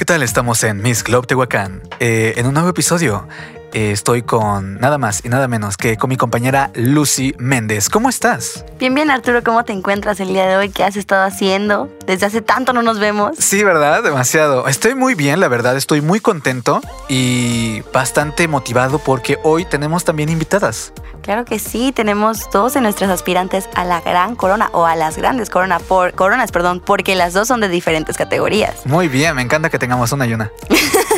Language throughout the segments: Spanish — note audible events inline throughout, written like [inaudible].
¿qué tal? Estamos en Miss Globe Tehuacán, eh, en un nuevo episodio. Eh, estoy con nada más y nada menos que con mi compañera Lucy Méndez. ¿Cómo estás? Bien, bien, Arturo, ¿cómo te encuentras el día de hoy? ¿Qué has estado haciendo? Desde hace tanto no nos vemos. Sí, ¿verdad? Demasiado. Estoy muy bien, la verdad, estoy muy contento y bastante motivado porque hoy tenemos también invitadas. Claro que sí, tenemos dos de nuestras aspirantes a la gran corona o a las grandes corona por, coronas, perdón, porque las dos son de diferentes categorías. Muy bien, me encanta que tengamos una y una. [laughs]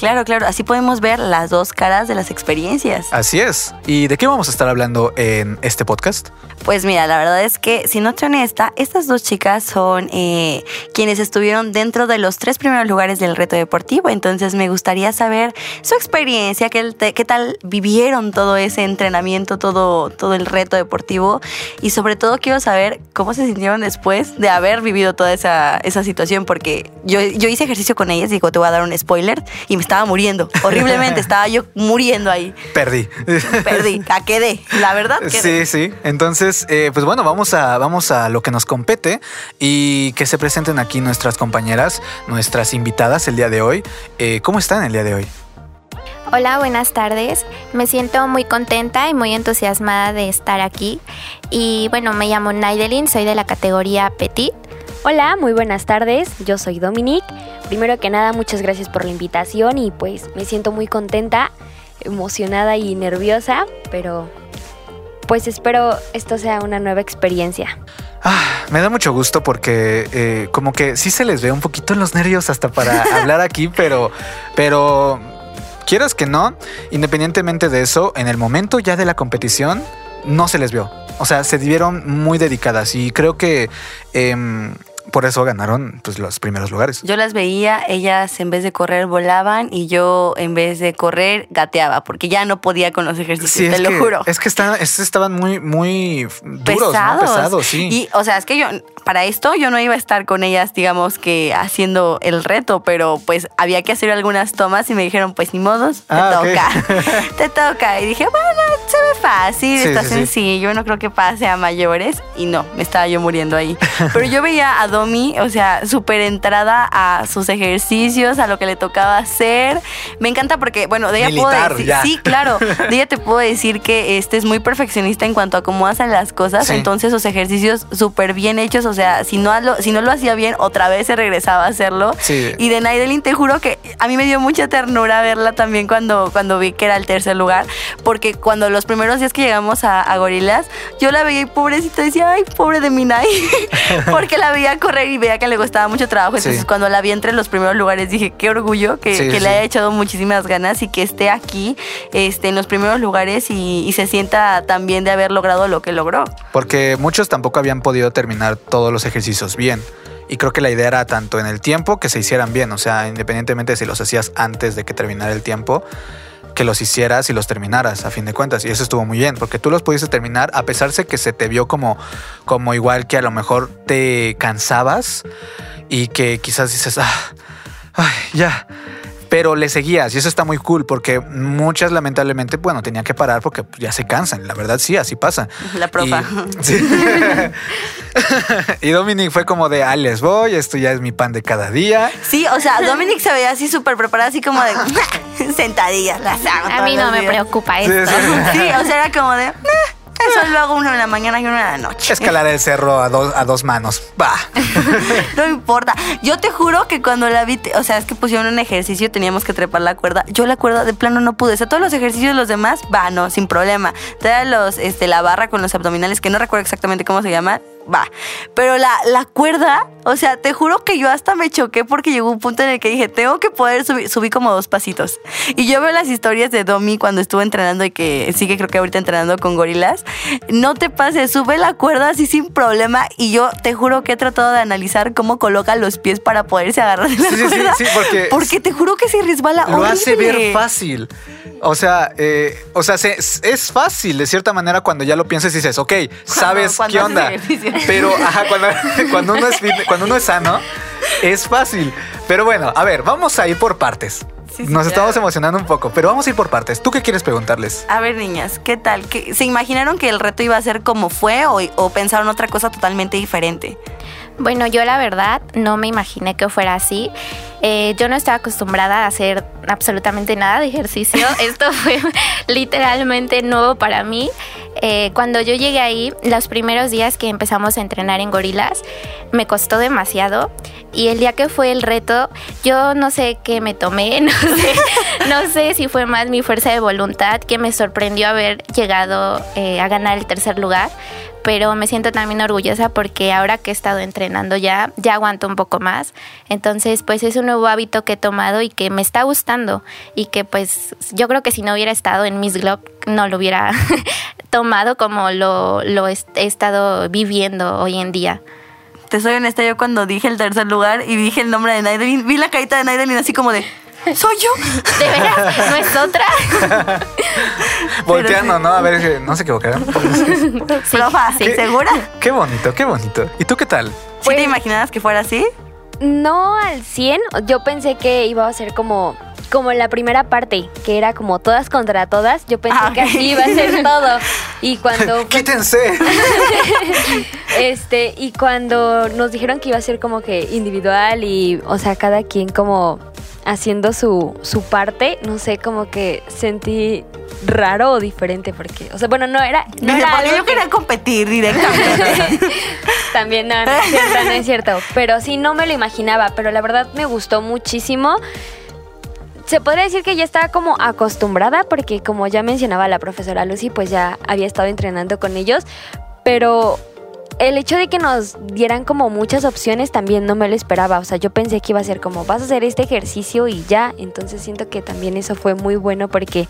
Claro, claro, así podemos ver las dos caras de las experiencias. Así es. ¿Y de qué vamos a estar hablando en este podcast? Pues mira, la verdad es que, si no te honesta, estas dos chicas son eh, quienes estuvieron dentro de los tres primeros lugares del reto deportivo. Entonces me gustaría saber su experiencia, qué, qué tal vivieron todo ese entrenamiento, todo, todo el reto deportivo. Y sobre todo quiero saber cómo se sintieron después de haber vivido toda esa, esa situación, porque yo, yo hice ejercicio con ellas, digo, te voy a dar un spoiler, y me estaba muriendo, horriblemente, [laughs] estaba yo muriendo ahí. Perdí. Perdí, la quedé, la verdad. Sí, Quedé. sí. Entonces, eh, pues bueno, vamos a, vamos a lo que nos compete y que se presenten aquí nuestras compañeras, nuestras invitadas el día de hoy. Eh, ¿Cómo están el día de hoy? Hola, buenas tardes. Me siento muy contenta y muy entusiasmada de estar aquí. Y bueno, me llamo Naidelin, soy de la categoría Petit. Hola, muy buenas tardes. Yo soy Dominic. Primero que nada, muchas gracias por la invitación y pues me siento muy contenta, emocionada y nerviosa, pero pues espero esto sea una nueva experiencia. Ah, me da mucho gusto porque eh, como que sí se les ve un poquito los nervios hasta para [laughs] hablar aquí, pero, pero quieras que no, independientemente de eso, en el momento ya de la competición no se les vio. O sea, se vieron muy dedicadas y creo que em, por eso ganaron pues, los primeros lugares. Yo las veía, ellas en vez de correr volaban y yo en vez de correr gateaba, porque ya no podía con los ejercicios, Sí, te lo que, juro. Es que estaban, es- estaban muy, muy duros, ¿no? pesados. Pesados, sí. Y, o sea, es que yo, para esto yo no iba a estar con ellas, digamos que haciendo el reto, pero pues había que hacer algunas tomas y me dijeron, pues ni modos, te Ah, toca, [laughs] te toca. Y dije, bueno, se ve fácil, Sí, está sí, sencillo, no creo que pase a mayores. Y no, me estaba yo muriendo ahí. Pero yo veía a Domi, o sea, súper entrada a sus ejercicios, a lo que le tocaba hacer. Me encanta porque, bueno, de ella Militar, puedo decir, ya. sí, claro, de ella te puedo decir que este es muy perfeccionista en cuanto a cómo hacen las cosas, Sí. entonces sus ejercicios súper bien hechos, o sea, si no, lo, si no lo hacía bien, otra vez se regresaba a hacerlo. Sí. Y de Naidelin te juro que a mí me dio mucha ternura verla también cuando, cuando vi que era el tercer lugar, porque cuando los primeros días que llegamos a, a Gorilas, yo la veía y pobrecita decía, ay, pobre de mi Nai, [laughs] porque la veía correr y veía que le costaba mucho trabajo, entonces Sí. cuando la vi entre los primeros lugares dije, qué orgullo que, Sí, que sí. le haya echado muchísimas ganas y que esté aquí este, en los primeros lugares y, y se sienta también de haber logrado lo que logró. Porque muchos tampoco habían podido terminar todos los ejercicios bien. Y creo que la idea era tanto en el tiempo que se hicieran bien. O sea, independientemente de si los hacías antes de que terminara el tiempo, que los hicieras y los terminaras a fin de cuentas. Y eso estuvo muy bien, porque tú los pudiste terminar a pesar de que se te vio como, como igual que a lo mejor te cansabas y que quizás dices, ah, ay, ya. Pero le seguías y eso está muy cool porque muchas lamentablemente, bueno, tenían que parar porque ya se cansan. La verdad sí, así pasa. La profa. Y, sí. [laughs] y Dominic fue como de, ah, les voy, esto ya es mi pan de cada día. Sí, o sea, Dominic se veía así súper preparada, así como de [laughs] sentadillas, las hago A mí no me días. preocupa Sí, esto. sí. Sí, o sea, era como de, "Eh, eso lo hago uno en la mañana y uno en la noche. Escalar el cerro a dos, a dos manos. Va. [laughs] No importa. Yo te juro que cuando la vi, o sea, es que pusieron un ejercicio, teníamos que trepar la cuerda. Yo la cuerda de plano no pude. O sea, todos los ejercicios los demás, va, no, sin problema. Te los, este, la barra con los abdominales, que no recuerdo exactamente cómo se llama, va. Pero la, la cuerda, o sea, te juro que yo hasta me choqué porque llegó un punto en el que dije, tengo que poder subir, subí como dos pasitos. Y yo veo las historias de Domi cuando estuvo entrenando y que sigue creo que ahorita entrenando con gorilas. No te pases, sube la cuerda así sin problema y yo te juro que he tratado de analizar cómo coloca los pies para poderse agarrar de la Sí, sí, sí, cuerda. sí, porque- [laughs] Porque te juro que se resbala Lo hace ver fácil. O sea, eh, o sea, se- es fácil de cierta manera cuando ya lo piensas y dices, ok, sabes cuando qué onda. Pero ajá, cuando, [laughs] cuando uno es cuando uno es sano, es fácil. Pero bueno, a ver, vamos a ir por partes. sí, sí, Nos claro. estamos emocionando un poco, pero vamos a ir por partes. ¿Tú qué quieres preguntarles? A ver, niñas, ¿qué tal? ¿Qué- ¿Se imaginaron que el reto iba a ser como fue o, o pensaron otra cosa totalmente diferente? Bueno, yo la verdad no me imaginé que fuera así. Eh, yo no estaba acostumbrada a hacer absolutamente nada de ejercicio. [laughs] Esto fue literalmente nuevo para mí. Eh, cuando yo llegué ahí, los primeros días que empezamos a entrenar en gorilas, me costó demasiado. Y el día que fue el reto, yo no sé qué me tomé, [laughs] no sé, no sé si fue más mi fuerza de voluntad que me sorprendió haber llegado eh, a ganar el tercer lugar pero me siento también orgullosa porque ahora que he estado entrenando ya, ya aguanto un poco más. Entonces, pues es un nuevo hábito que he tomado y que me está gustando y que pues yo creo que si no hubiera estado en Miss Globe no lo hubiera [laughs] tomado como lo, lo he estado viviendo hoy en día. Te soy honesta, yo cuando dije el tercer lugar y dije el nombre de Naidelin, vi la carita de Naidelin así como de, ¿soy yo? [laughs] ¿De veras? ¿No es otra? [laughs] Volteando, ¿no? A ver, que no se equivocaron. [laughs] Profa, sí. ¿segura? Qué bonito, qué bonito. ¿Y tú qué tal? ¿Sí Pues- te imaginabas que fuera así? No al 100, yo pensé que iba a ser como como la primera parte, que era como todas contra todas, yo pensé Ah, que así iba a ser todo. [laughs] Y cuando Quítense. [laughs] este, y cuando nos dijeron que iba a ser como que individual y, o sea, cada quien como haciendo su, su parte, no sé, como que sentí raro o diferente porque, o sea, bueno, no era, no era porque yo que- quería competir directamente. [laughs] También no, no es cierto, no es cierto. Pero sí, no me lo imaginaba. Pero la verdad me gustó muchísimo. Se podría decir que ya estaba como acostumbrada porque como ya mencionaba la profesora Lucy, pues ya había estado entrenando con ellos. Pero el hecho de que nos dieran como muchas opciones también no me lo esperaba. O sea, yo pensé que iba a ser como, vas a hacer este ejercicio y ya. Entonces siento que también eso fue muy bueno porque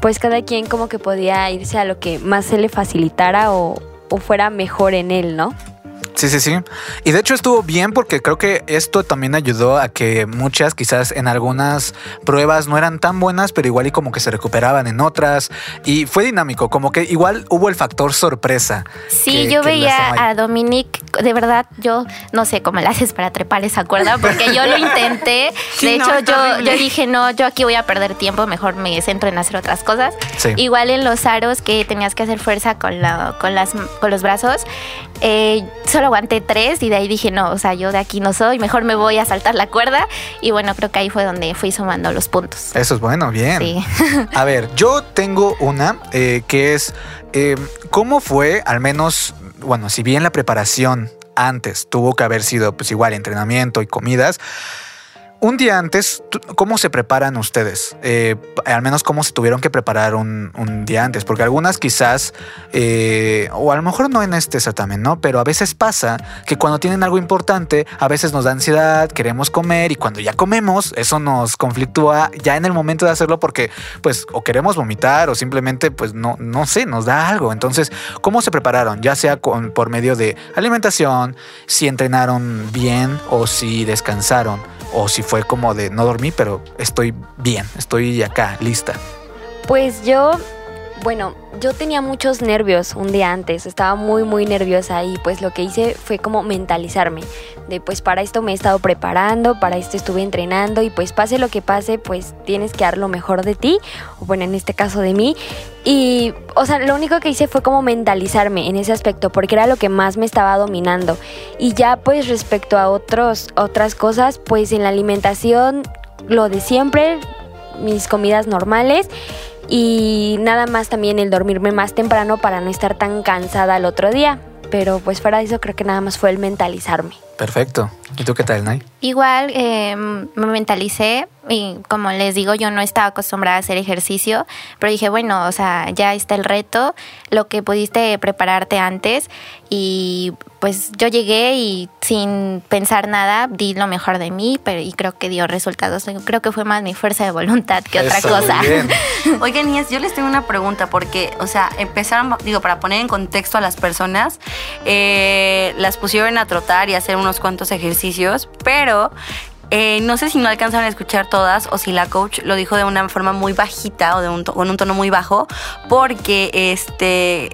pues cada quien como que podía irse a lo que más se le facilitara o, o fuera mejor en él, ¿no? Sí, sí, sí. Y de hecho estuvo bien porque creo que esto también ayudó a que muchas, quizás en algunas pruebas no eran tan buenas, pero igual y como que se recuperaban en otras. Y fue dinámico, como que igual hubo el factor sorpresa. Sí, que- yo que veía a Dominique, de verdad, yo no sé cómo le haces para trepar esa cuerda, porque yo lo intenté. [laughs] Sí, de hecho, yo, yo dije, no, yo aquí voy a perder tiempo, mejor me centro en hacer otras cosas. Sí. Igual en los aros que tenías que hacer fuerza con, la- con, las, con los brazos, eh, solo aguanté tres y de ahí dije, no, o sea, yo de aquí no soy, mejor me voy a saltar la cuerda. Y bueno, creo que ahí fue donde fui sumando los puntos. Eso es bueno, bien. Sí. [laughs] A ver, yo tengo una eh, que es, eh, ¿cómo fue, al menos, bueno, si bien la preparación antes tuvo que haber sido pues igual entrenamiento y comidas, un día antes, ¿cómo se preparan ustedes? Eh, al menos cómo se tuvieron que preparar un, un día antes, porque algunas quizás, eh, o a lo mejor no en este certamen, ¿no? Pero a veces pasa que cuando tienen algo importante, a veces nos da ansiedad, queremos comer y cuando ya comemos, eso nos conflictúa ya en el momento de hacerlo porque pues o queremos vomitar o simplemente pues no, no sé, nos da algo. Entonces, ¿cómo se prepararon? Ya sea con, por medio de alimentación, si entrenaron bien o si descansaron o si fue como de no dormí, pero estoy bien, estoy acá, lista. Pues yo, bueno, yo tenía muchos nervios un día antes, estaba muy muy nerviosa y pues lo que hice fue como mentalizarme de pues para esto me he estado preparando, para esto estuve entrenando y pues pase lo que pase, pues tienes que dar lo mejor de ti, o bueno, en este caso de mí. Y, o sea, lo único que hice fue como mentalizarme en ese aspecto, porque era lo que más me estaba dominando. Y ya pues respecto a otros, otras cosas, pues en la alimentación, lo de siempre, mis comidas normales y nada más también el dormirme más temprano para no estar tan cansada el otro día. Pero pues fuera de eso creo que nada más fue el mentalizarme. Perfecto. ¿Y tú qué tal, Nay? Igual eh, me mentalicé y como les digo, yo no estaba acostumbrada a hacer ejercicio, pero dije, bueno, o sea, ya está el reto, lo que pudiste prepararte antes y pues yo llegué y sin pensar nada di lo mejor de mí, pero y creo que dio resultados. Creo que fue más mi fuerza de voluntad que otra Eso, cosa. [laughs] Oigan, niñas, yo les tengo una pregunta porque, o sea, empezaron, digo, para poner en contexto a las personas, eh, las pusieron a trotar y a hacer unos cuantos ejercicios, pero eh, no sé si no alcanzaron a escuchar todas o si la coach lo dijo de una forma muy bajita o de un con un tono muy bajo, porque este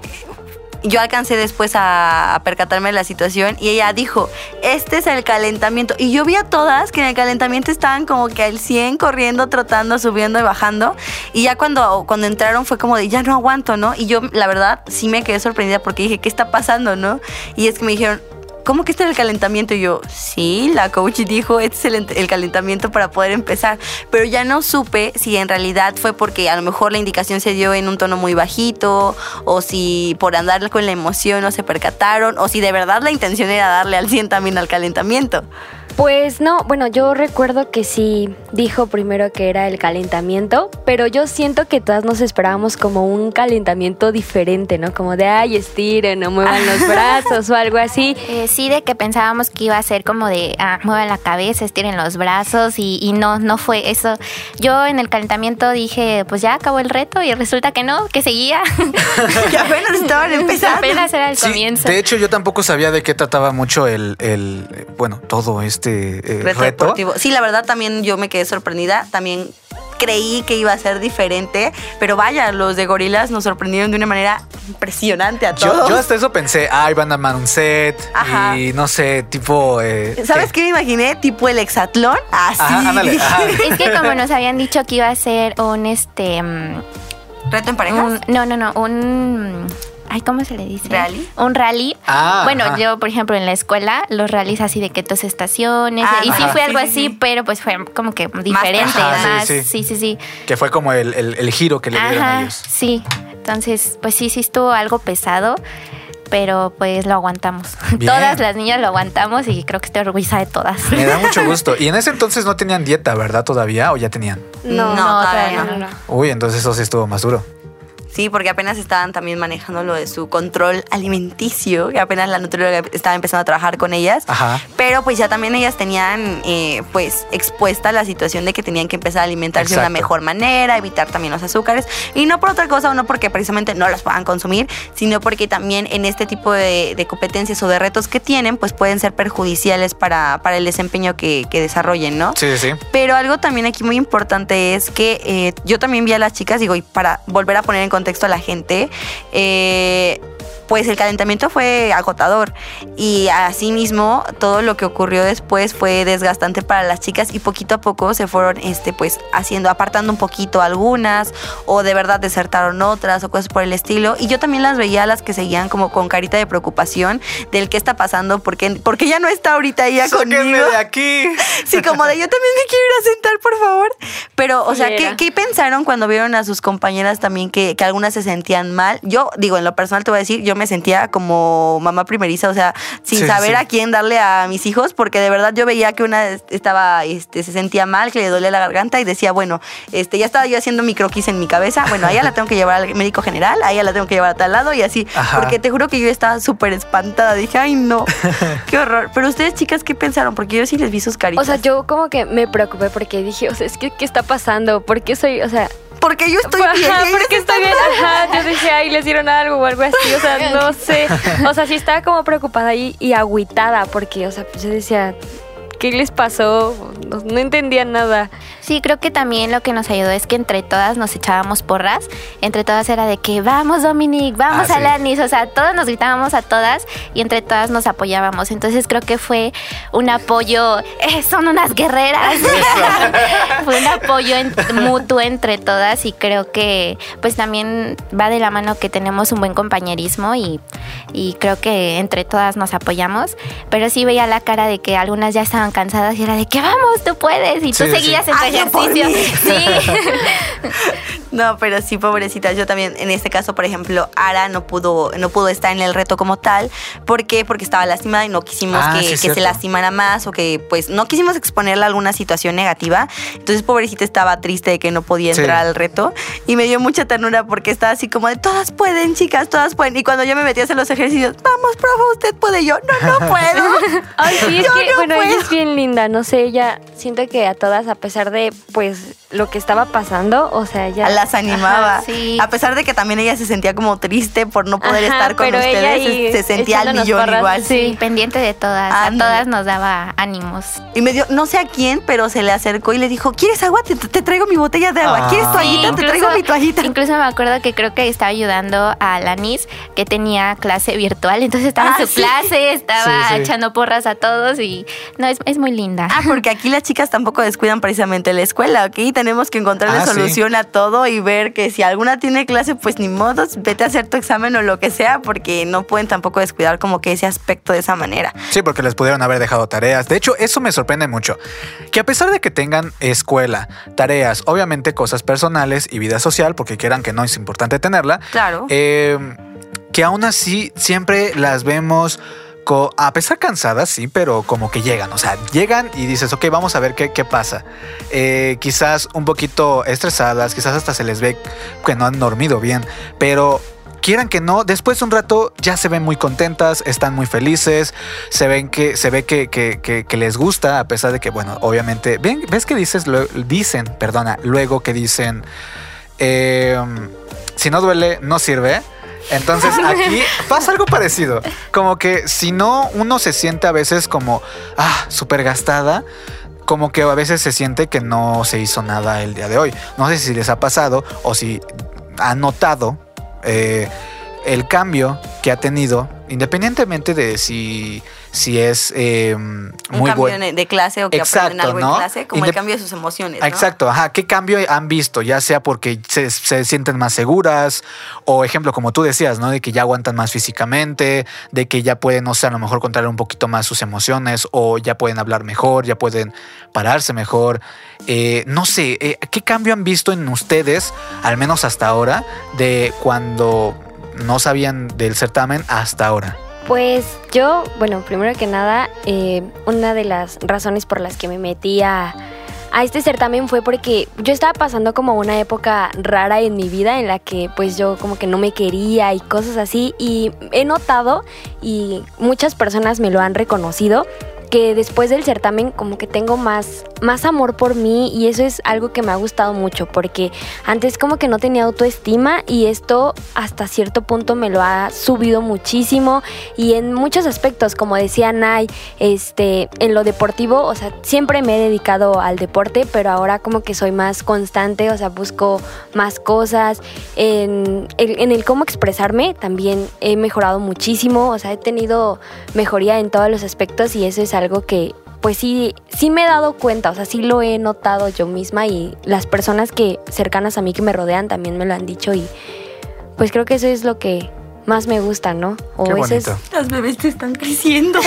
yo alcancé después a, a percatarme de la situación y ella dijo, este es el calentamiento. Y yo vi a todas que en el calentamiento estaban como que al 100 corriendo, trotando, subiendo y bajando. Y ya cuando, cuando entraron fue como de, ya no aguanto, ¿no? Y yo la verdad sí me quedé sorprendida porque dije, ¿qué está pasando, no? Y es que me dijeron, ¿cómo que este es el calentamiento? Y yo, sí, la coach dijo, este es el, el, calentamiento para poder empezar. Pero ya no supe si en realidad fue porque a lo mejor la indicación se dio en un tono muy bajito, o si por andar con la emoción no se percataron, o si de verdad la intención era darle al 100 también al calentamiento. Pues no, bueno, yo recuerdo que sí dijo primero que era el calentamiento, pero yo siento que todas nos esperábamos como un calentamiento diferente, ¿no? Como de, ay, estiren, no muevan los [laughs] brazos o algo así. Eh, sí, de que pensábamos que iba a ser como de, ah, muevan la cabeza, estiren los brazos y, y, no, no fue eso. Yo en el calentamiento dije, pues ya acabó el reto y resulta que no, que seguía. [laughs] [laughs] que apenas estaban empezando. apenas era el Sí, comienzo. de hecho, yo tampoco sabía de qué trataba mucho el, el bueno, todo este eh, reto, reto. deportivo. Sí, la verdad también yo me quedé sorprendida. También creí que iba a ser diferente, pero vaya, los de gorilas nos sorprendieron de una manera impresionante a todos. Yo, yo hasta eso pensé, ay, van a armar un set Ajá. y no sé, tipo... eh, ¿Sabes qué me imaginé? Tipo el hexatlón. Así. Ajá, ándale, [laughs] ajá. Es que como nos habían dicho que iba a ser un este mm, ¿Reto en parejas? un- no, no, no, un ay, ¿cómo se le dice? ¿Rally? Un rally. Ah, bueno, ajá. yo, por ejemplo, en la escuela, los rallies así de que dos estaciones. Ah, y sí fue algo Sí, sí, así, sí. pero pues fue como que diferente. Ajá, sí, más, sí. sí, sí, sí. Que fue como el, el- el giro que le dieron a ellos. sí. Entonces, pues sí, sí estuvo algo pesado, pero pues lo aguantamos. [laughs] Bien. Todas las niñas lo aguantamos y creo que estoy orgullosa de todas. Me da mucho [laughs] gusto. Y en ese entonces no tenían dieta, ¿verdad? Todavía, o ya tenían. No, todavía no. Uy, entonces eso sí estuvo más duro. Sí, porque apenas estaban también manejando lo de su control alimenticio, que apenas la nutrióloga estaba empezando a trabajar con ellas. Ajá. Pero pues ya también ellas tenían eh, pues expuesta la situación de que tenían que empezar a alimentarse de una mejor manera, evitar también los azúcares. Y no por otra cosa o no porque precisamente no los puedan consumir, sino porque también en este tipo de, de competencias o de retos que tienen, pues pueden ser perjudiciales para, para el desempeño que, que desarrollen, ¿no? Sí, sí, sí. Pero algo también aquí muy importante es que eh, yo también vi a las chicas, digo, y para volver a poner en contexto a la gente, eh, pues el calentamiento fue agotador y asimismo todo lo que ocurrió después fue desgastante para las chicas y poquito a poco se fueron este pues haciendo apartando un poquito algunas o de verdad desertaron otras o cosas por el estilo y yo también las veía a las que seguían como con carita de preocupación del qué está pasando porque porque ya no está ahorita ella Sáquenme conmigo de aquí. [laughs] Sí, como de yo también me quiero ir a sentar, por favor. Pero, o sea, ¿qué, qué pensaron cuando vieron a sus compañeras también que, que algunas se sentían mal? Yo, digo, en lo personal te voy a decir, yo me sentía como mamá primeriza, o sea, sin Sí, saber sí. a quién darle a mis hijos, porque de verdad yo veía que una estaba, este, se sentía mal, que le dolía la garganta y decía, bueno, este, ya estaba yo haciendo mi croquis en mi cabeza, bueno, a ella la tengo que llevar al médico general, a ella la tengo que llevar a tal lado y así, Ajá. porque te juro que yo estaba súper espantada, dije, ay no, qué horror. Pero ustedes, chicas, ¿qué pensaron? Porque yo sí les vi sus caritas. O sea, yo como que me preocupé porque dije, o sea, es que, ¿qué está pasando? ¿Por qué soy, o sea, Porque yo estoy Ajá, bien. ellas porque estoy bien. Ajá, yo dije, ay, les dieron algo o algo así. O sea, [laughs] no sé. O sea, sí estaba como preocupada y, y agüitada porque, o sea, pues yo decía, ¿qué les pasó? No, no entendía nada. Sí, creo que también lo que nos ayudó es que entre todas nos echábamos porras. Entre todas era de que vamos, Dominic, vamos, Ah, sí. Alanis. O sea, todas nos gritábamos a todas y entre todas nos apoyábamos. Entonces creo que fue un apoyo. eh, son unas guerreras. [laughs] fue un apoyo en- mutuo entre todas y creo que, pues también va de la mano que tenemos un buen compañerismo y, y creo que entre todas nos apoyamos. Pero sí veía la cara de que algunas ya estaban cansadas y era de que vamos, tú puedes. Y tú Sí, sí. seguías en tu ejercicio. Sí. [laughs] No, pero sí, pobrecitas. Yo también, en este caso, por ejemplo, Ara no pudo, no pudo estar en el reto como tal. ¿Por qué? Porque estaba lastimada y no quisimos Ah, que, sí, que es se lastimara más o que, pues, no quisimos exponerla a alguna situación negativa. Entonces, pobrecita estaba triste de que no podía Sí. entrar al reto. Y me dio mucha ternura porque estaba así como de, todas pueden, chicas, todas pueden. Y cuando yo me metí a hacer los ejercicios, vamos, profe, usted puede. Y Yo, no, no [laughs] puedo. Ay, sí, es Yo que, no bueno, ella puedo. es bien linda, no sé, ella siento que a todas, a pesar de, pues, lo que estaba pasando, o sea, ya... Las animaba. Ajá, sí. A pesar de que también ella se sentía como triste por no poder Ajá, estar con pero ella ustedes, se, se sentía al millón porras, igual. Sí, pendiente de todas. A todas nos daba ánimos. Y me dio, no sé a quién, pero se le acercó y le dijo, ¿quieres agua? Te, te traigo mi botella de agua. Ah. ¿Quieres toallita? te traigo mi toallita. incluso me acuerdo que creo que estaba ayudando a Lanis, que tenía clase virtual. Entonces estaba Ah, en su sí. clase, estaba Sí, sí. echando porras a todos y no, es, es muy linda. Ah, porque aquí las chicas tampoco descuidan precisamente la escuela, ¿ok? Tenemos que encontrarle Ah, sí. solución a todo y ver que si alguna tiene clase, pues ni modos, vete a hacer tu examen o lo que sea, porque no pueden tampoco descuidar como que ese aspecto de esa manera. Sí, porque les pudieron haber dejado tareas. De hecho, eso me sorprende mucho. Que a pesar de que tengan escuela, tareas, obviamente cosas personales y vida social, porque quieran que no es importante tenerla, Claro. eh, que aún así siempre las vemos, a pesar cansadas, sí, pero como que llegan. O sea, llegan y dices, ok, vamos a ver qué, qué pasa. Eh, quizás un poquito estresadas, quizás hasta se les ve que no han dormido bien, pero quieran que no, después de un rato ya se ven muy contentas, están muy felices, se ven que se ve que, que- que- que les gusta, a pesar de que, bueno, obviamente, ves que dices, Lue- dicen, perdona, luego que dicen, eh, si no duele, no sirve. Entonces [laughs] aquí pasa algo parecido. Como que si no, uno se siente a veces como, ah, súper gastada. Como que a veces se siente que no se hizo nada el día de hoy. No sé si les ha pasado o si han notado eh, el cambio que ha tenido, independientemente de si, si es eh, Un muy cambio bueno. de, clase o que aprenden Exacto, algo ¿no? en clase, como el cambio de sus emociones. ¿no? Exacto, ajá. ¿Qué cambio han visto? Ya sea porque se, se sienten más seguras, o ejemplo, como tú decías, ¿no? De que ya aguantan más físicamente, de que ya pueden, no sé, a lo mejor controlar un poquito más sus emociones, o ya pueden hablar mejor, ya pueden pararse mejor. Eh, no sé, eh, ¿qué cambio han visto en ustedes, al menos hasta ahora, de cuando no sabían del certamen hasta ahora? Pues yo, bueno, primero que nada, eh, una de las razones por las que me metí a, a este certamen fue porque yo estaba pasando como una época rara en mi vida en la que pues yo como que no me quería y cosas así y he notado y muchas personas me lo han reconocido que después del certamen como que tengo más, más amor por mí y eso es algo que me ha gustado mucho porque antes como que no tenía autoestima y esto hasta cierto punto me lo ha subido muchísimo y en muchos aspectos como decía Nay, este, en lo deportivo, o sea, siempre me he dedicado al deporte, pero ahora como que soy más constante, o sea, busco más cosas, en el, en el cómo expresarme también he mejorado muchísimo, o sea, he tenido mejoría en todos los aspectos y eso es algo que pues sí, sí me he dado cuenta, o sea, sí lo he notado yo misma y las personas que cercanas a mí que me rodean también me lo han dicho y pues creo que eso es lo que más me gusta, ¿no? O Qué eso es-. Las bebés te están creciendo.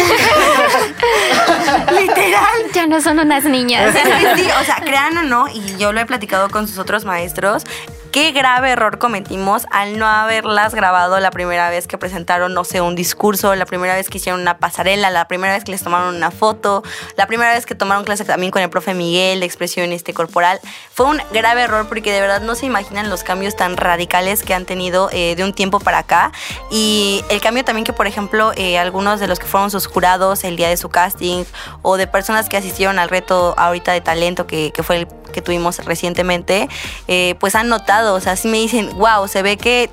Literal. Ya no son unas niñas. Sí, sí, o sea, crean o no, y yo lo he platicado con sus otros maestros, qué grave error cometimos al no haberlas grabado la primera vez que presentaron, no sé, un discurso, la primera vez que hicieron una pasarela, la primera vez que les tomaron una foto, la primera vez que tomaron clase también con el profe Miguel de expresión este, corporal. Fue un grave error porque de verdad no se imaginan los cambios tan radicales que han tenido eh, de un tiempo para acá. Y el cambio también que, por ejemplo, eh, algunos de los que fueron sus jurados el día de su casting o de personas que asistieron al reto ahorita de talento que, que fue el que tuvimos recientemente, eh, pues han notado, o sea, sí me dicen, wow, se ve que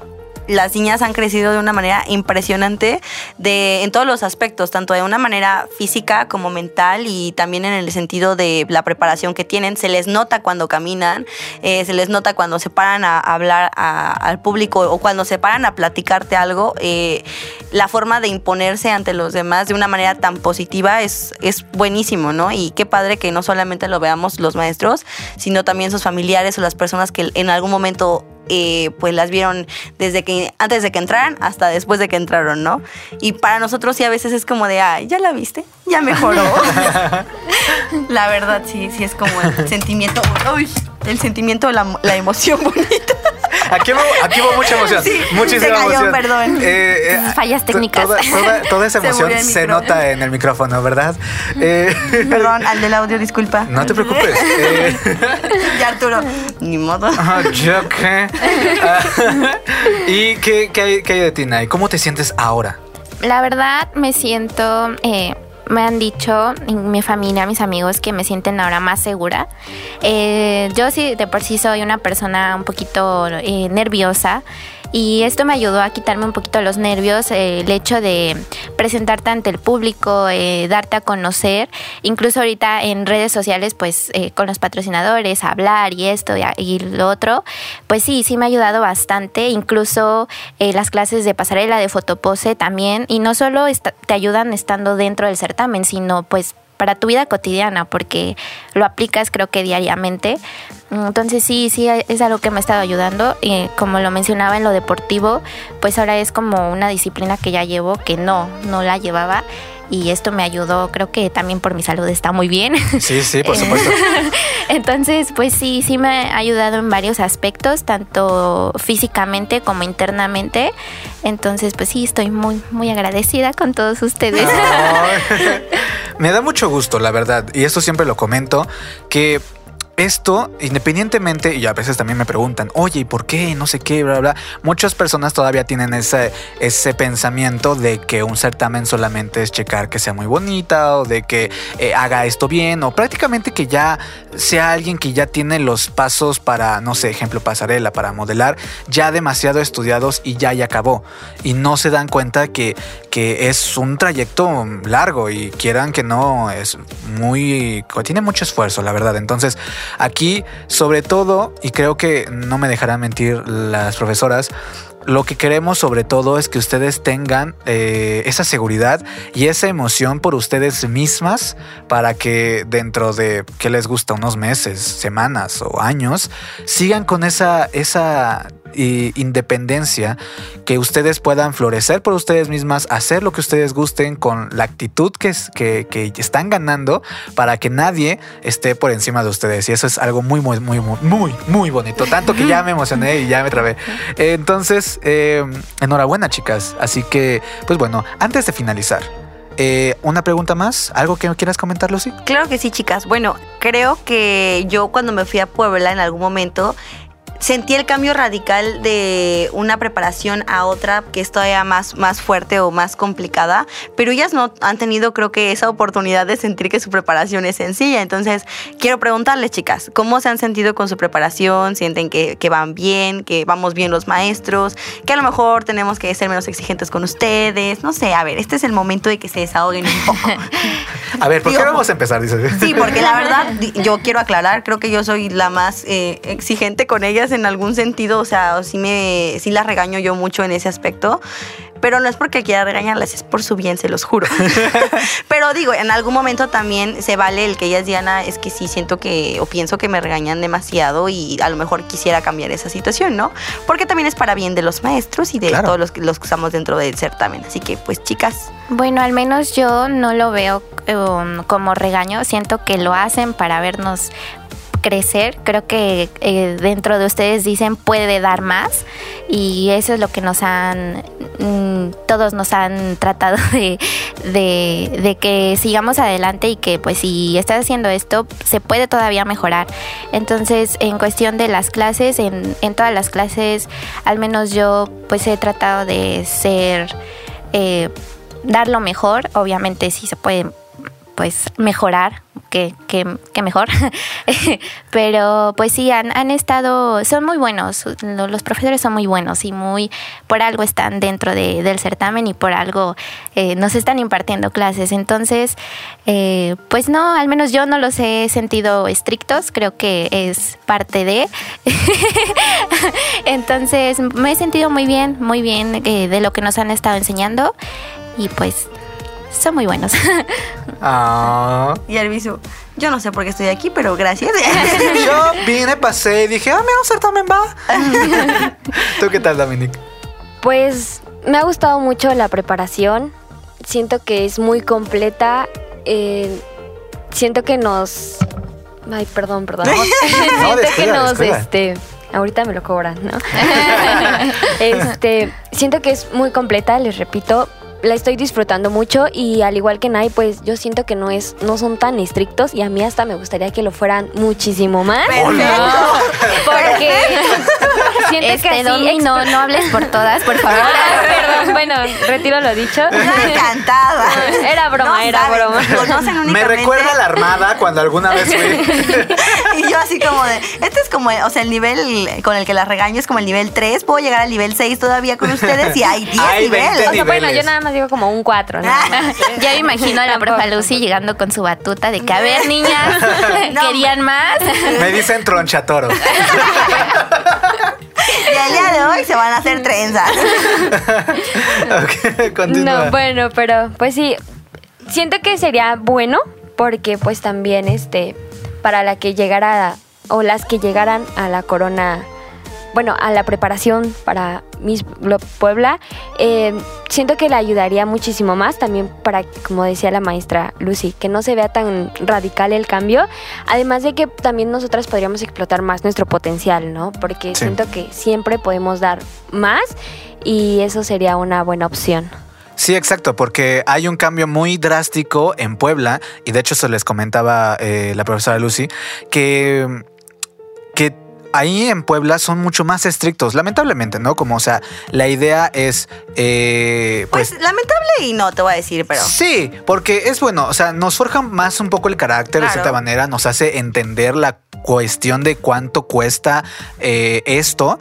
las niñas han crecido de una manera impresionante de, en todos los aspectos, tanto de una manera física como mental y también en el sentido de la preparación que tienen. Se les nota cuando caminan, eh, se les nota cuando se paran a hablar al público o cuando se paran a platicarte algo. eh, la forma de imponerse ante los demás de una manera tan positiva es, es buenísimo, ¿no? Y qué padre que no solamente lo veamos los maestros, sino también sus familiares o las personas que en algún momento eh, pues las vieron desde que antes de que entraran hasta después de que entraron, ¿no? Y para nosotros sí a veces es como de, ay, ya la viste, ya mejoró. [laughs] la verdad sí, sí es como el sentimiento, uy, el sentimiento, la, la emoción bonita. Aquí hubo, aquí hubo mucha emoción. Sí, muchísima se cayó, emoción. perdón. Eh, eh, Fallas técnicas. Toda, toda- toda esa [laughs] emoción se nota en el micrófono, ¿verdad? Eh, [laughs] Perdón, al del audio, disculpa. no te preocupes. Eh, [laughs] Ya Arturo, ni modo. ah, ¿Yo qué? Ah, ¿Y qué, qué hay, qué hay de ti, Nay? ¿Cómo te sientes ahora? La verdad me siento eh, me han dicho, mi familia, mis amigos, que me sienten ahora más segura. Eh, yo sí, de por sí soy una persona un poquito eh, nerviosa y esto me ayudó a quitarme un poquito los nervios, eh, el hecho de presentarte ante el público, eh, darte a conocer, incluso ahorita en redes sociales, pues eh, con los patrocinadores, hablar y esto y, lo otro, pues sí, sí me ha ayudado bastante, incluso las clases de pasarela, de fotopose también, y no solo te ayudan estando dentro del certamen, sino pues para tu vida cotidiana, porque lo aplicas creo que diariamente. Entonces sí, sí, es algo que me ha estado ayudando. Y como lo mencionaba en lo deportivo, pues ahora es como una disciplina que ya llevo, que no, no la llevaba y esto me ayudó, creo que también por mi salud está muy bien. Sí, sí, por [laughs] supuesto. Entonces, pues sí, sí me ha ayudado en varios aspectos, tanto físicamente como internamente. Entonces, pues sí, estoy muy, muy agradecida con todos ustedes. [laughs] me da mucho gusto, la verdad, y esto siempre lo comento, que esto, independientemente, y a veces también me preguntan, oye, ¿y por qué? No sé qué, bla, bla. Muchas personas todavía tienen ese, ese pensamiento de que un certamen solamente es checar que sea muy bonita o de que eh, haga esto bien o prácticamente que ya sea alguien que ya tiene los pasos para, no sé, ejemplo, pasarela, para modelar, ya demasiado estudiados y ya ya acabó. Y no se dan cuenta que, que es un trayecto largo y quieran que no, es muy, tiene mucho esfuerzo, la verdad. Entonces, Aquí, sobre todo, y creo que no me dejarán mentir las profesoras, lo que queremos sobre todo es que ustedes tengan eh, esa seguridad y esa emoción por ustedes mismas para que dentro de, ¿qué les gusta? Unos meses, semanas o años, sigan con esa, esa independencia, que ustedes puedan florecer por ustedes mismas, hacer lo que ustedes gusten con la actitud que, que, que están ganando para que nadie esté por encima de ustedes. Y eso es algo muy, muy, muy, muy, muy bonito. Tanto que ya me emocioné y ya me trabé. Entonces, eh, enhorabuena, chicas. Así que, pues bueno, antes de finalizar, eh, una pregunta más, ¿algo que quieras comentar, Lucy? Claro que sí, chicas. Bueno, creo que yo cuando me fui a Puebla en algún momento sentí el cambio radical de una preparación a otra que es todavía más, más fuerte o más complicada, pero ellas no han tenido creo que esa oportunidad de sentir que su preparación es sencilla. Entonces, quiero preguntarles, chicas, ¿cómo se han sentido con su preparación? ¿Sienten que, van bien, que vamos bien los maestros, que a lo mejor tenemos que ser menos exigentes con ustedes? No sé, a ver, este es el momento de que se desahoguen un poco. [laughs] a ver, ¿por qué vamos a empezar? Sí, porque la [laughs] verdad, yo quiero aclarar, creo que yo soy la más eh, exigente con ellas en algún sentido, o sea, sí, me, sí las regaño yo mucho en ese aspecto. Pero no es porque quiera regañarlas, es por su bien, se los juro. [laughs] pero digo, en algún momento también se vale el que ellas Diana, es que sí siento que, o pienso que me regañan demasiado y a lo mejor quisiera cambiar esa situación, ¿no? Porque también es para bien de los maestros y de todos los, los que estamos dentro del certamen. Así que, pues, chicas. Bueno, al menos yo no lo veo um, como regaño, siento que lo hacen para vernos crecer. Creo que eh, dentro de ustedes dicen puede dar más y eso es lo que nos han, mm, todos nos han [laughs] tratado de, de, que sigamos adelante y que pues si estás haciendo esto se puede todavía mejorar. Entonces en cuestión de las clases, en, en todas las clases, al menos yo pues he tratado de ser, eh, dar lo mejor. Obviamente si se puede pues mejorar, que, que, mejor. [laughs] Pero pues sí, han, han, estado, son muy buenos, los profesores son muy buenos y muy, por algo están dentro de, del certamen y por algo eh, nos están impartiendo clases. Entonces, eh, pues no, al menos yo no los he sentido estrictos, creo que es parte de. [laughs] Entonces, me he sentido muy bien, muy bien eh, de lo que nos han estado enseñando y pues son muy buenos. [laughs] Ah. Y el viso, yo no sé por qué estoy aquí, pero gracias. [laughs] yo vine, pasé y dije, ah, mira, un certamen va. [laughs] ¿Tú qué tal, Dominic? Pues me ha gustado mucho la preparación. Siento que es muy completa. Eh, siento que nos. Ay, perdón, perdón. siento que nos, este. Ahorita me lo cobran, ¿no? este, siento que es muy completa, les repito, la estoy disfrutando mucho y al igual que Nay, pues yo siento que no es, no son tan estrictos y a mí hasta me gustaría que lo fueran muchísimo más. [laughs] Porque [laughs] siento Este, que así no, no hables por todas, por favor. [laughs] Ah, perdón, bueno, retiro lo dicho. Encantada. Era broma, era saben, broma. Me recuerda a la armada cuando alguna vez fui. Y yo así como de, este es como, o sea, el nivel con el que las regaño es como el nivel 3, puedo llegar al nivel 6 todavía con ustedes y hay 10 Hay 20 niveles. O sea, bueno, yo nada más digo como un 4, nada más. Ya me imagino a la profa Lucy llegando con su batuta de que, a ver, [laughs] niñas, No, ¿querían más? Me dicen tronchatoro. Y el día de hoy se van a hacer trenzas. [laughs] ok, continúa. No, bueno, pero pues sí, siento que sería bueno porque pues también este para la que llegara o las que llegaran a la corona, bueno, a la preparación para Miss Puebla, eh, siento que le ayudaría muchísimo más también para, como decía la maestra Lucy, que no se vea tan radical el cambio, además de que también nosotras podríamos explotar más nuestro potencial, ¿no? Porque Sí. siento que siempre podemos dar más y eso sería una buena opción. Sí, exacto, porque hay un cambio muy drástico en Puebla, y de hecho se les comentaba eh, la profesora Lucy, que ahí en Puebla son mucho más estrictos, lamentablemente, ¿no? Como, o sea, la idea es, eh, Pues, pues... lamentable y no te voy a decir, pero. Sí, porque es bueno, o sea, nos forja más un poco el carácter de cierta manera, nos hace entender la cuestión de cuánto cuesta eh, esto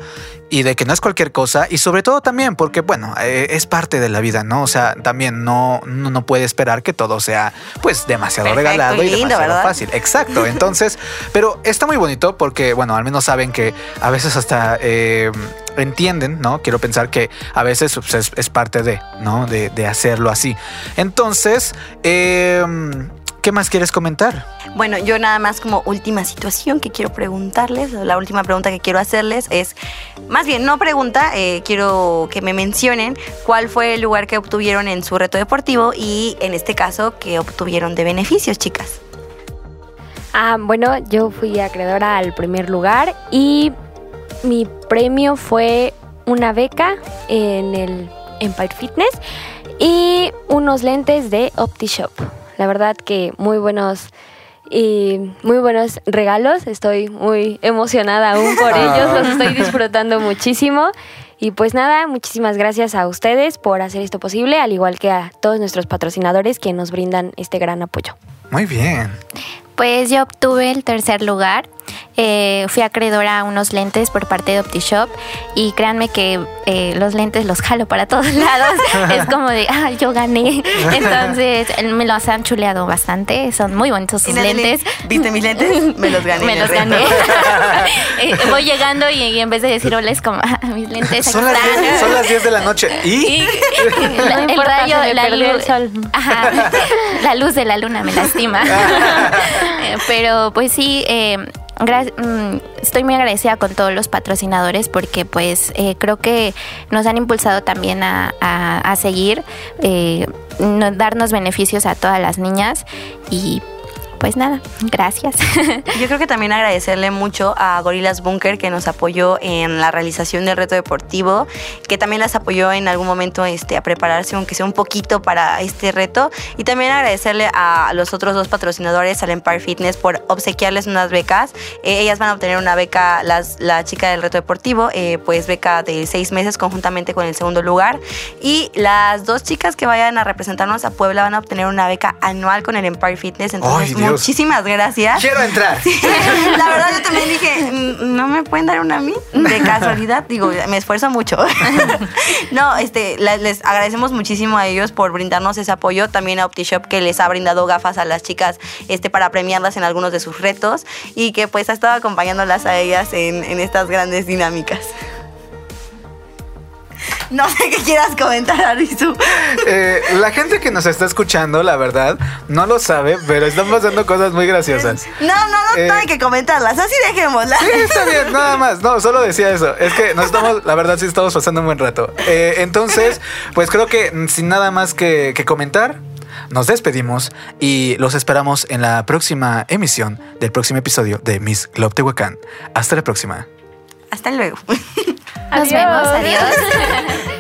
y de que no es cualquier cosa y sobre todo también porque bueno eh, es parte de la vida no o sea también no no, no puede esperar que todo sea pues demasiado Perfecto regalado y demasiado ¿verdad? fácil. Exacto entonces [laughs] pero está muy bonito porque bueno al menos saben que a veces hasta eh, entienden no quiero pensar que a veces pues, es, es parte de no de, de hacerlo así. Entonces eh, ¿Qué más quieres comentar? Bueno, yo nada más como última situación que quiero preguntarles, la última pregunta que quiero hacerles es, más bien, no pregunta, eh, quiero que me mencionen cuál fue el lugar que obtuvieron en su reto deportivo y en este caso, que obtuvieron de beneficios, chicas. Ah, bueno, yo fui acreedora al primer lugar y mi premio fue una beca en el Empire Fitness y unos lentes de OptiShop. La verdad que muy buenos y muy buenos regalos. Estoy muy emocionada aún por ellos, los estoy disfrutando muchísimo. Y pues nada, muchísimas gracias a ustedes por hacer esto posible, al igual que a todos nuestros patrocinadores que nos brindan este gran apoyo. Muy bien. Pues yo obtuve el tercer lugar. Eh, fui acreedora a unos lentes por parte de OptiShop y créanme que eh, los lentes los jalo para todos [laughs] lados. es como de, ah, yo gané. Entonces me los han chuleado bastante. Son muy bonitos sus lentes. ¿Viste mis lentes? Me los gané. [laughs] Me los gané. [laughs] Eh, Voy llegando y, y en vez de decir hola es como, ah, mis lentes Son las, aquí 10, están. son las 10 de la noche. ¿Y? Y la- No el importa, rayo, la perdió el luz, sol. Ajá, la luz de la luna me lastima. Eh, Pero pues sí, eh, estoy muy agradecida con todos los patrocinadores porque pues eh, creo que nos han impulsado también a, a- seguir, eh, no- darnos beneficios a todas las niñas y pues nada, gracias. [laughs] Yo creo que también agradecerle mucho a Gorilas Bunker que nos apoyó en la realización del reto deportivo, que también las apoyó en algún momento este, a prepararse, aunque sea un poquito para este reto. Y también agradecerle a los otros dos patrocinadores, al Empire Fitness, por obsequiarles unas becas. Eh, ellas van a obtener una beca, las, la chica del reto deportivo, eh, pues beca de seis meses conjuntamente con el segundo lugar. Y las dos chicas que vayan a representarnos a Puebla van a obtener una beca anual con el Empire Fitness. Entonces, Ay, Dios. muchísimas gracias. Quiero entrar. La verdad, yo también dije, "Mm, ¿no me pueden dar una a mí? De casualidad, digo, me esfuerzo mucho. [laughs] No, este, les agradecemos muchísimo a ellos por brindarnos ese apoyo. También a OptiShop que les ha brindado gafas a las chicas este, para premiarlas en algunos de sus retos y que pues ha estado acompañándolas a ellas en, en estas grandes dinámicas. No sé qué quieras comentar, Arisu. Eh, la gente que nos está escuchando, la verdad, no lo sabe, pero están pasando cosas muy graciosas. No, no, no, Eh. no hay que comentarlas, así dejémoslas. Sí, está bien, nada más. No, solo decía eso. Es que nos estamos, la verdad, sí estamos pasando un buen rato. Eh, entonces, pues creo que mm, sin nada más que, que comentar, nos despedimos y los esperamos en la próxima emisión del próximo episodio de Miss Globe Tehuacán. Hasta la próxima. Hasta luego. [laughs] Nos vemos, adiós. [laughs]